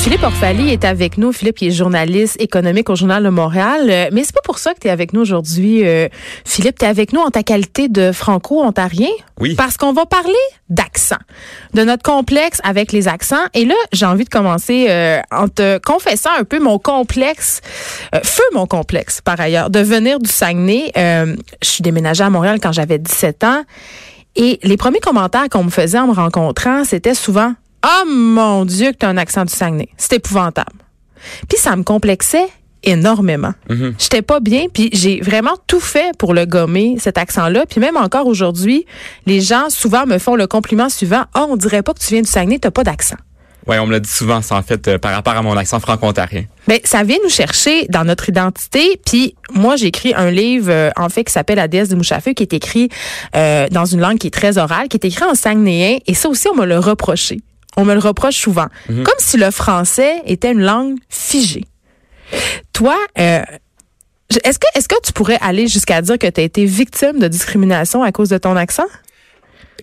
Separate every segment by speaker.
Speaker 1: Philippe Orphalie est avec nous. Philippe, il est journaliste économique au Journal de Montréal. Euh, Mais c'est pas pour ça que tu es avec nous aujourd'hui. euh, Philippe, tu es avec nous en ta qualité de franco-ontarien.
Speaker 2: Oui.
Speaker 1: Parce qu'on va parler d'accent, de notre complexe avec les accents. Et là, j'ai envie de commencer euh, en te confessant un peu mon complexe, euh, feu mon complexe par ailleurs, de venir du Saguenay. Euh, je suis déménagée à Montréal quand j'avais 17 ans. Et les premiers commentaires qu'on me faisait en me rencontrant, c'était souvent Oh mon Dieu, que tu as un accent du Saguenay. C'est épouvantable. Puis ça me complexait énormément. J'étais pas bien, puis j'ai vraiment tout fait pour le gommer, cet accent-là. Puis même encore aujourd'hui, les gens souvent me font le compliment suivant Oh, on dirait pas que tu viens du Saguenay, t'as pas d'accent.
Speaker 2: Ouais, on me l'a dit souvent, ça, en fait, euh, par rapport à mon accent franco-ontarien.
Speaker 1: Ben, ça vient nous chercher dans notre identité. Puis moi, j'ai écrit un livre, euh, en fait, qui s'appelle La déesse du mouche à feu, qui est écrit euh, dans une langue qui est très orale, qui est écrit en saguenéen. Et ça aussi, on me l'a reproché. On me le reproche souvent. Comme si le français était une langue figée. Toi, euh, je- est-ce que, est-ce que tu pourrais aller jusqu'à dire que tu as été victime de discrimination à cause de ton accent?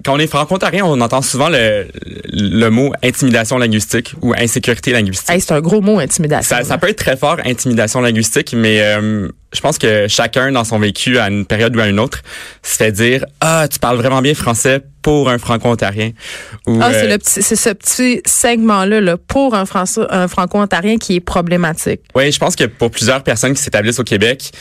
Speaker 2: Quand on est franco-ontarien, on entend souvent le, le mot intimidation linguistique ou insécurité linguistique.
Speaker 1: Hey, c'est un gros mot, intimidation.
Speaker 2: Ça, ça peut être très fort, intimidation linguistique, mais euh, je pense que chacun dans son vécu à une période ou à une autre se fait dire ah tu parles vraiment bien français pour un franco-ontarien. Ou,
Speaker 1: Ah, c'est
Speaker 2: euh,
Speaker 1: le petit, c'est ce petit segment-là, là, pour un, Français- un franco-ontarien qui est problématique.
Speaker 2: Oui, je pense que pour plusieurs personnes qui s'établissent au Québec,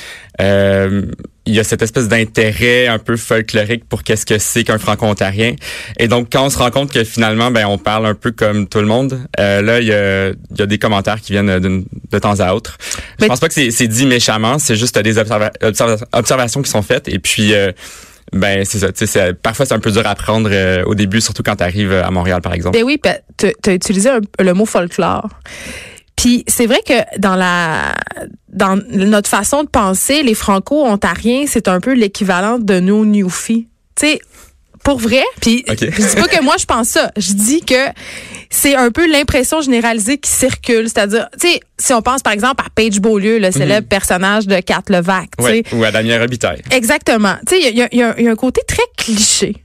Speaker 2: euh, il y a cette espèce d'intérêt un peu folklorique pour qu'est-ce que c'est qu'un franco-ontarien. Et donc, quand on se rend compte que finalement, ben, on parle un peu comme tout le monde, euh, là, il y a, il y a des commentaires qui viennent de temps à autre.
Speaker 1: Mais-
Speaker 2: Je pense pas que c'est dit méchamment, c'est juste des observa- observa- observations qui sont faites. Et puis, euh, ben, c'est ça. tu sais, c'est- Parfois, c'est un peu dur à prendre euh, au début, surtout quand tu arrives à Montréal, par exemple.
Speaker 1: Ben oui, tu as utilisé un- le mot folklore. Puis c'est vrai que dans la dans notre façon de penser, les franco-ontariens, c'est un peu l'équivalent de nos newfies. Tu sais, pour vrai, puis
Speaker 2: Ok.
Speaker 1: je dis pas que moi je pense ça, je dis que c'est un peu l'impression généralisée qui circule, c'est-à-dire, tu sais, si on pense par exemple à Paige Beaulieu, le célèbre personnage de Kat Levac, tu sais,
Speaker 2: Ouais, ou à Damien Robitaille.
Speaker 1: exactement. Tu sais, il y a, il y a- il y a un côté très cliché.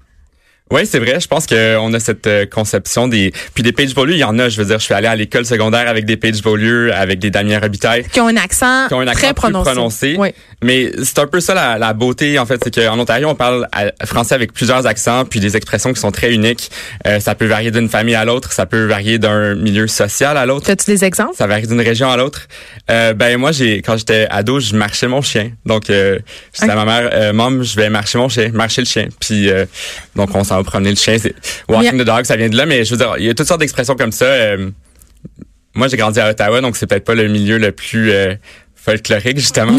Speaker 2: Oui, c'est vrai. Je pense qu'on a cette euh, conception des... Puis des Page Beaulieu, il y en a. Je veux dire, je suis allé à l'école secondaire avec des Page Beaulieu, avec des Damien Robitaille,
Speaker 1: qui ont un accent,
Speaker 2: qui ont un accent
Speaker 1: très
Speaker 2: plus
Speaker 1: prononcé.
Speaker 2: prononcé.
Speaker 1: Oui.
Speaker 2: Mais c'est un peu ça la, la beauté, en fait. C'est qu'en Ontario, on parle à- français avec plusieurs accents, puis des expressions qui sont très uniques. Euh, ça peut varier d'une famille à l'autre. Ça peut varier d'un milieu social à l'autre.
Speaker 1: As-tu des exemples?
Speaker 2: Ça varie d'une région à l'autre. Euh, ben moi, j'ai quand j'étais ado, je marchais mon chien. Donc, euh, je disais à ma mère, euh, Mom, je vais marcher mon chien, marcher le chien. Puis, euh, donc, on s'en va promener le chien. Walking the dog, ça vient de là. Mais je veux dire, il y a toutes sortes d'expressions comme ça. Euh, moi, j'ai grandi à Ottawa, donc c'est peut-être pas le milieu le plus euh, folklorique justement.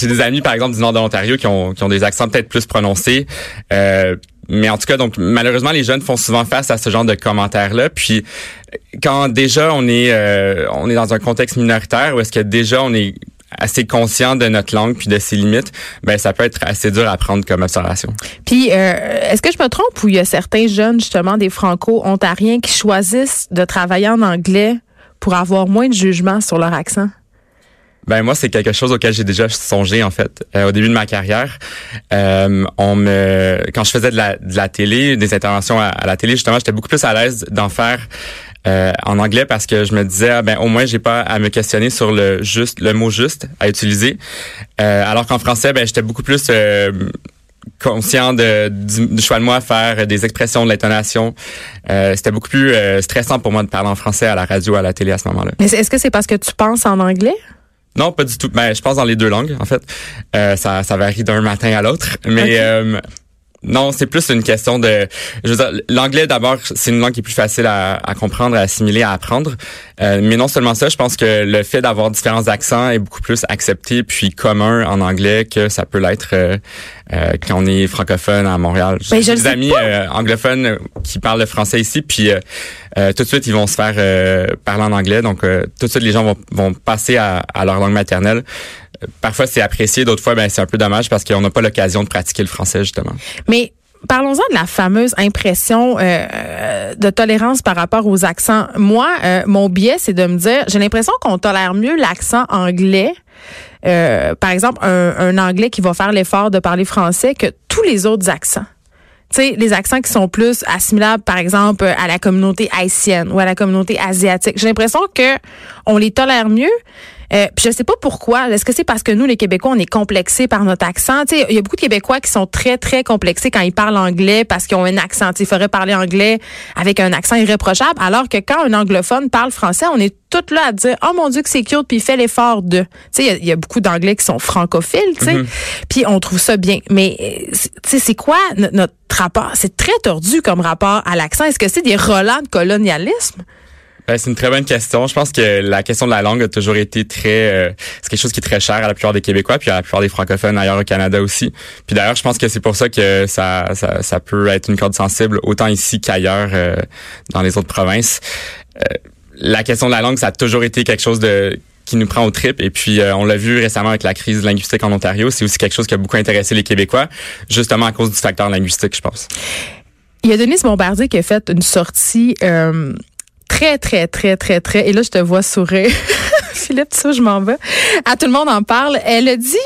Speaker 2: J'ai des amis, par exemple, du nord de l'Ontario qui ont, qui ont des accents peut-être plus prononcés. Euh, mais en tout cas, donc malheureusement, les jeunes font souvent face à ce genre de commentaires-là. Puis quand déjà on est euh, on est dans un contexte minoritaire où est-ce que déjà on est assez conscient de notre langue puis de ses limites, ben ça peut être assez dur à prendre comme observation.
Speaker 1: Puis, euh, est-ce que je me trompe ou il y a certains jeunes, justement, des franco-ontariens qui choisissent de travailler en anglais pour avoir moins de jugement sur leur accent?
Speaker 2: Ben moi c'est quelque chose auquel j'ai déjà songé en fait Euh, au début de ma carrière. Euh, on me quand je faisais de la, de la télé, des interventions à, la télé justement, j'étais beaucoup plus à l'aise d'en faire euh, en anglais parce que je me disais ah, ben au moins j'ai pas à me questionner sur le juste le mot juste à utiliser. Euh, alors qu'en français ben j'étais beaucoup plus euh, conscient de, du, du choix de moi à faire des expressions de l'intonation. Euh, c'était beaucoup plus euh, stressant pour moi de parler en français à la radio, à la télé à ce moment-là.
Speaker 1: Mais est-ce que c'est parce que tu penses en anglais?
Speaker 2: Non, pas du tout. Ben, je pense dans les deux langues, en fait. Euh, ça, ça varie d'un matin à l'autre. Mais euh, Non, c'est plus une question de. Je veux dire, l'anglais d'abord, c'est une langue qui est plus facile à, à comprendre, à assimiler, à apprendre. Euh, mais non seulement ça, je pense que le fait d'avoir différents accents est beaucoup plus accepté puis commun en anglais que ça peut l'être euh, euh quand on est francophone à Montréal.
Speaker 1: Ben, J'ai
Speaker 2: des amis euh, anglophones qui parlent le français ici, puis tout de suite ils vont se faire parler en anglais. Donc tout de suite les gens vont, vont passer à, à leur langue maternelle parfois c'est apprécié, d'autres fois ben c'est un peu dommage parce qu'on n'a pas l'occasion de pratiquer le français justement.
Speaker 1: Mais Parlons-en de la fameuse impression euh, de tolérance par rapport aux accents. Moi, euh, mon biais, c'est de me dire, j'ai l'impression qu'on tolère mieux l'accent anglais, euh, par exemple, un, un anglais qui va faire l'effort de parler français que tous les autres accents. Tu sais, les accents qui sont plus assimilables, par exemple, à la communauté haïtienne ou à la communauté asiatique. J'ai l'impression que on les tolère mieux. Euh, puis je sais pas pourquoi. Est-ce que c'est parce que nous, les Québécois, on est complexés par notre accent? Il y a beaucoup de Québécois qui sont très, très complexés quand ils parlent anglais parce qu'ils ont un accent. il faudrait parler anglais avec un accent irréprochable, alors que quand un anglophone parle français, on est tout là à dire oh mon dieu que c'est cute puis il fait l'effort de tu sais il y, a beaucoup d'anglais qui sont francophiles tu sais mm-hmm. puis on trouve ça bien mais euh, tu sais c'est quoi notre rapport? C'est très tordu comme rapport à l'accent est-ce que c'est des relents de colonialisme?
Speaker 2: Ben, c'est une très bonne question. Je pense que la question de la langue a toujours été très, euh, c'est quelque chose qui est très cher à la plupart des Québécois, puis à la plupart des francophones ailleurs au Canada aussi. Puis d'ailleurs, je pense que c'est pour ça que ça, ça, ça, peut être une corde sensible autant ici qu'ailleurs euh, dans les autres provinces. Euh, la question de la langue, ça a toujours été quelque chose de qui nous prend au trip. Et puis, on l'a vu récemment avec la crise linguistique en Ontario. C'est aussi quelque chose qui a beaucoup intéressé les Québécois, justement à cause du facteur linguistique, je pense.
Speaker 1: Il y a Denise Bombardier qui a fait une sortie euh, très, très, très, très, très, et là, je te vois sourire. Philippe, ça, je m'en vais? À tout le monde en parle. Elle a dit,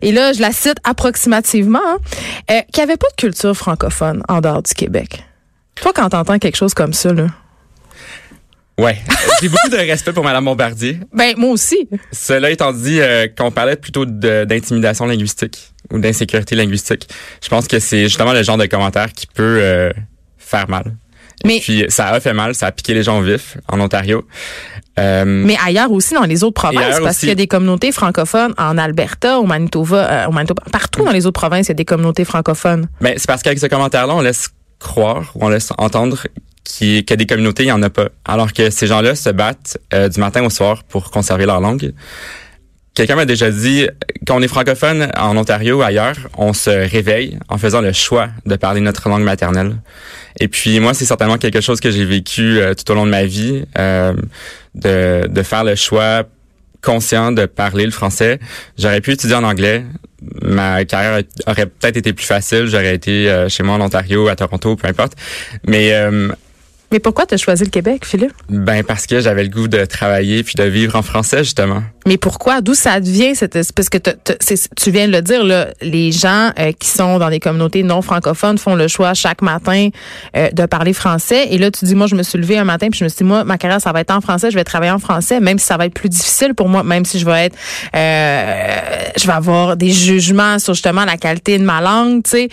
Speaker 1: et là, je la cite approximativement, hein, euh, qu'il n'y avait pas de culture francophone en dehors du Québec. Toi, quand t'entends quelque chose comme ça, là.
Speaker 2: Ouais, j'ai beaucoup de respect pour Madame Bombardier.
Speaker 1: Ben moi aussi.
Speaker 2: Cela étant dit, euh, qu'on parlait plutôt d'intimidation linguistique ou d'insécurité linguistique, je pense que c'est justement le genre de commentaire qui peut euh, faire mal. Mais puis ça a fait mal, ça a piqué les gens vifs en Ontario.
Speaker 1: Euh, mais ailleurs aussi dans les autres provinces, parce qu'il y a des communautés francophones en Alberta, au Manitoba, euh, au Manitoba, partout dans les autres provinces, il y a des communautés francophones.
Speaker 2: Mais c'est parce qu'avec ce commentaire-là, on laisse croire ou on laisse entendre qu'il y a des communautés, il y en a pas. Alors que ces gens-là se battent euh, du matin au soir pour conserver leur langue. Quelqu'un m'a déjà dit, quand on est francophone en Ontario ou ailleurs, on se réveille en faisant le choix de parler notre langue maternelle. Et puis moi, c'est certainement quelque chose que j'ai vécu euh, tout au long de ma vie, euh, de, de faire le choix conscient de parler le français. J'aurais pu étudier en anglais. Ma carrière aurait peut-être été plus facile. J'aurais été euh, chez moi en Ontario, à Toronto, peu importe. Mais
Speaker 1: mais pourquoi tu as choisi le Québec, Philippe?
Speaker 2: Ben parce que j'avais le goût de travailler puis de vivre en français, justement.
Speaker 1: Mais pourquoi? D'où ça vient? Cette, parce que tu viens de le dire, là, les gens euh, qui sont dans des communautés non francophones font le choix chaque matin euh, de parler français. Et là, tu dis, moi, je me suis levée un matin puis je me suis dit, moi, ma carrière, ça va être en français, je vais travailler en français, même si ça va être plus difficile pour moi, même si je vais être, euh, je vais avoir des jugements sur justement la qualité de ma langue, tu sais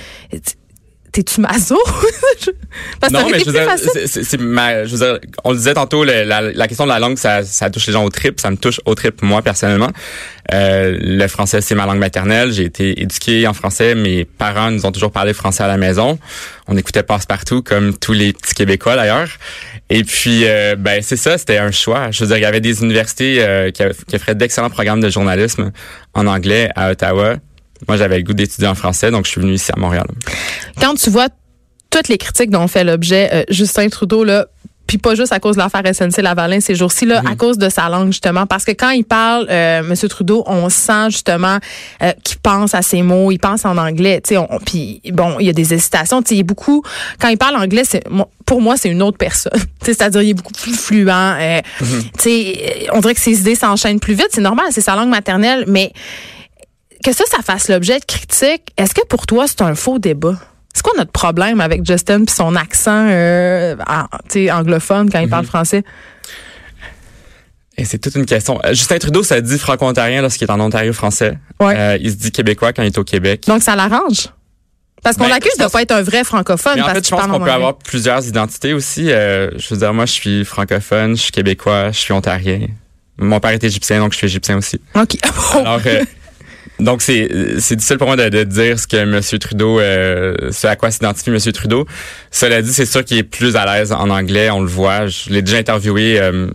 Speaker 1: t'es-tu maso?
Speaker 2: non, mais je veux, dire, c'est, ma, je veux dire, on le disait tantôt, la, la, question de la langue, ça, ça touche les gens au trip, ça me touche au trip moi personnellement. Euh, le français, c'est ma langue maternelle. J'ai été éduqué en français. Mes parents nous ont toujours parlé français à la maison. On écoutait passe-partout, comme tous les petits Québécois d'ailleurs. Et puis, euh, ben c'est ça, c'était un choix. Je veux dire, il y avait des universités euh, qui, qui offraient d'excellents programmes de journalisme en anglais à Ottawa moi, j'avais le goût d'étudier en français, donc je suis venu ici à Montréal.
Speaker 1: Quand tu vois toutes les critiques dont fait l'objet euh, Justin Trudeau, là, puis pas juste à cause de l'affaire SNC-Lavalin ces jours-ci, là, à mhm. cause de sa langue, justement. Parce que quand il parle, euh, M. Trudeau, on sent justement euh, qu'il pense à ses mots, il pense en anglais. Puis bon, il y a des hésitations. Il est beaucoup, quand il parle anglais, c'est pour moi, c'est une autre personne. C'est-à-dire, il est beaucoup plus fluent. Euh, mhm. On dirait que ses idées s'enchaînent plus vite. C'est normal, c'est sa langue maternelle, mais que ça, ça fasse l'objet de critiques, est-ce que pour toi, c'est un faux débat? C'est quoi notre problème avec Justin puis son accent euh, anglophone quand il parle mhm. français?
Speaker 2: Et c'est toute une question. Euh, Justin Trudeau, ça dit franco-ontarien lorsqu'il est en Ontario français. Euh, il se dit québécois quand il est au Québec.
Speaker 1: Donc ça l'arrange? Parce qu'on ben, l'accuse de pas être un vrai francophone.
Speaker 2: Mais en fait, je pense qu'on peut avoir plusieurs identités aussi. je veux dire, moi, je suis francophone, je suis québécois, je suis ontarien. Mon père est égyptien, donc je suis égyptien aussi.
Speaker 1: OK.
Speaker 2: Alors, donc c'est difficile pour moi de, de dire ce que M. Trudeau, euh, ce à quoi s'identifie M. Trudeau. Cela dit, c'est sûr qu'il est plus à l'aise en anglais, on le voit. Je l'ai déjà interviewé euh,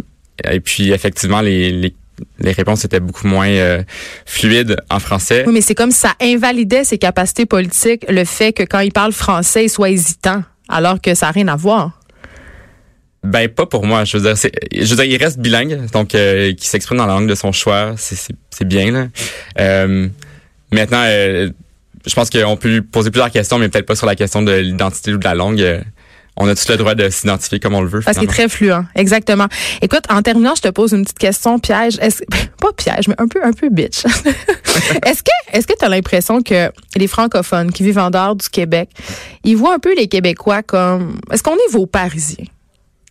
Speaker 2: et puis effectivement les, les les réponses étaient beaucoup moins euh, fluides en français.
Speaker 1: Oui, mais c'est comme ça invalidait ses capacités politiques, le fait que quand il parle français, il soit hésitant, alors que ça n'a rien à voir.
Speaker 2: Ben pas pour moi. Je veux dire, je veux dire, il reste bilingue, donc euh, qui s'exprime dans la langue de son choix, c'est, bien là. Euh, maintenant, euh, je pense qu'on peut poser plusieurs questions, mais peut-être pas sur la question de l'identité ou de la langue. Euh, on a tous le droit de s'identifier comme on le veut.
Speaker 1: Parce qu'il est très fluent, exactement. Écoute, en terminant, je te pose une petite question piège. Est-ce, pas piège, mais un peu, un peu bitch. est-ce que, est-ce que tu as l'impression que les francophones qui vivent en dehors du Québec, ils voient un peu les Québécois comme, est-ce qu'on est vos Parisiens?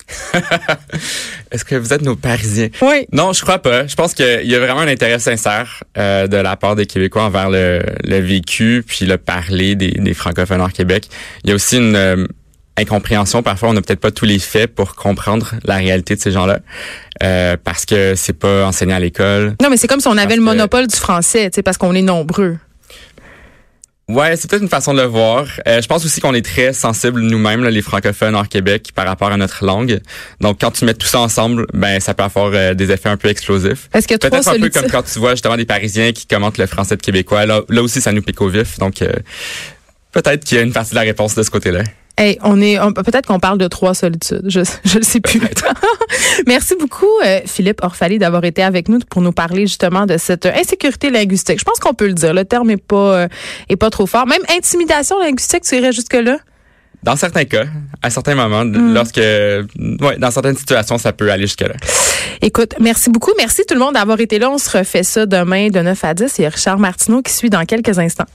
Speaker 2: Est-ce que vous êtes nos Parisiens?
Speaker 1: Oui.
Speaker 2: Non, je crois pas. Je pense qu'il y a vraiment un intérêt sincère euh, de la part des Québécois envers le, le vécu puis le parler des, des francophones hors Québec. Il y a aussi une euh, incompréhension. Parfois, on n'a peut-être pas tous les faits pour comprendre la réalité de ces gens-là. Euh, parce que c'est pas enseigné à l'école.
Speaker 1: Non, mais c'est comme si on avait le monopole du français, tu sais, parce qu'on est nombreux.
Speaker 2: Ouais, c'est peut-être une façon de le voir. Euh, je pense aussi qu'on est très sensibles nous-mêmes, les francophones hors Québec, par rapport à notre langue. Donc, quand tu mets tout ça ensemble, ben ça peut avoir euh, des effets un peu explosifs.
Speaker 1: Est-ce que
Speaker 2: peut-être un peu comme quand tu vois justement des Parisiens qui commentent le français de québécois. Là, là aussi, ça nous pique au vif. Donc, euh, peut-être qu'il y a une partie de la réponse de ce côté-là.
Speaker 1: Hey, on est peut-être qu'on parle de trois solitudes. Je je le sais plus. Merci beaucoup euh, Philippe Orfali d'avoir été avec nous pour nous parler justement de cette insécurité linguistique. Je pense qu'on peut le dire. Le terme est pas euh, est pas trop fort. Même intimidation linguistique, tu irais jusque là.
Speaker 2: Dans certains cas, à certains moments, mm. lorsque, ouais, dans certaines situations, ça peut aller jusque-là.
Speaker 1: Écoute, merci beaucoup. Merci tout le monde d'avoir été là. On se refait ça demain de 9 à 10. Il y a Richard Martineau qui suit dans quelques instants.